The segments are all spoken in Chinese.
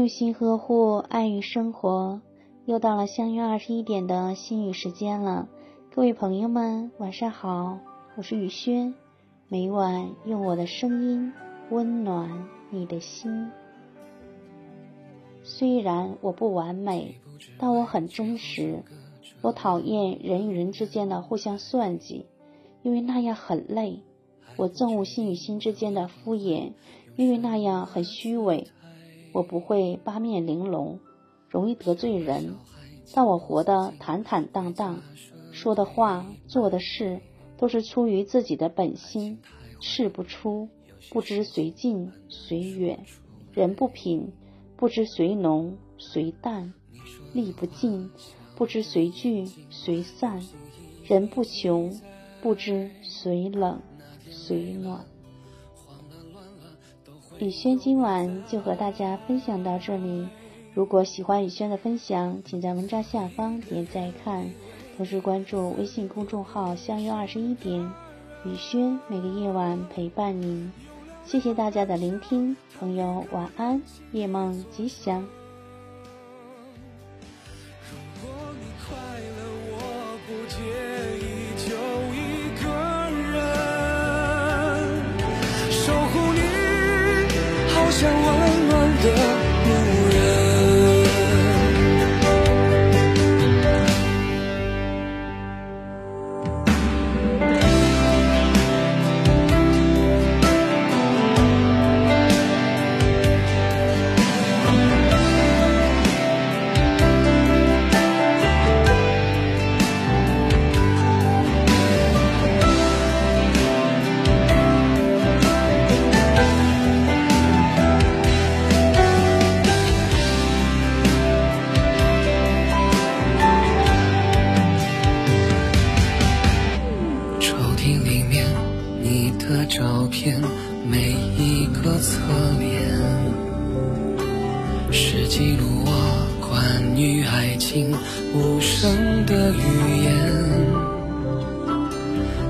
用心呵护，爱与生活。又到了相约二十一点的心语时间了，各位朋友们，晚上好，我是雨轩。每晚用我的声音温暖你的心。虽然我不完美，但我很真实。我讨厌人与人之间的互相算计，因为那样很累。我憎恶心与心之间的敷衍，因为那样很虚伪。我不会八面玲珑，容易得罪人，但我活得坦坦荡荡，说的话、做的事都是出于自己的本心。事不出，不知随近随远；人不品，不知随浓随淡；力不尽，不知随聚随散；人不穷，不知随冷。随暖。雨轩今晚就和大家分享到这里。如果喜欢雨轩的分享，请在文章下方点赞看，同时关注微信公众号“相约二十一点”，雨轩每个夜晚陪伴您。谢谢大家的聆听，朋友晚安，夜梦吉祥。心里面，你的照片每一个侧脸，是记录我关于爱情无声的语言。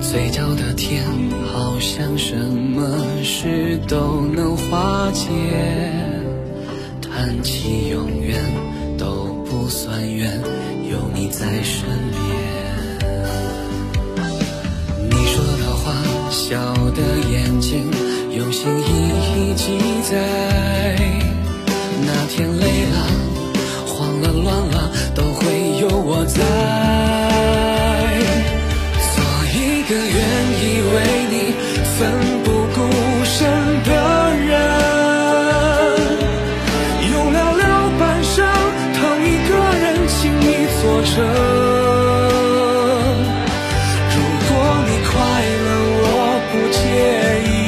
嘴角的甜，好像什么事都能化解。谈起永远都不算远，有你在身边。笑的。眼睛用心一一记载，那天累了、慌了、乱了，都会有我在。做一个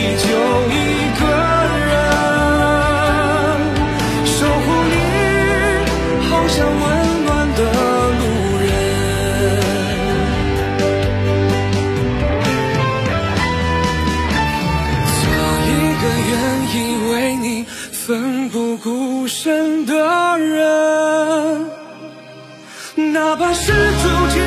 你就一个人守护你，好像温暖的路人。做一个愿意为你奋不顾身的人，哪怕是注定。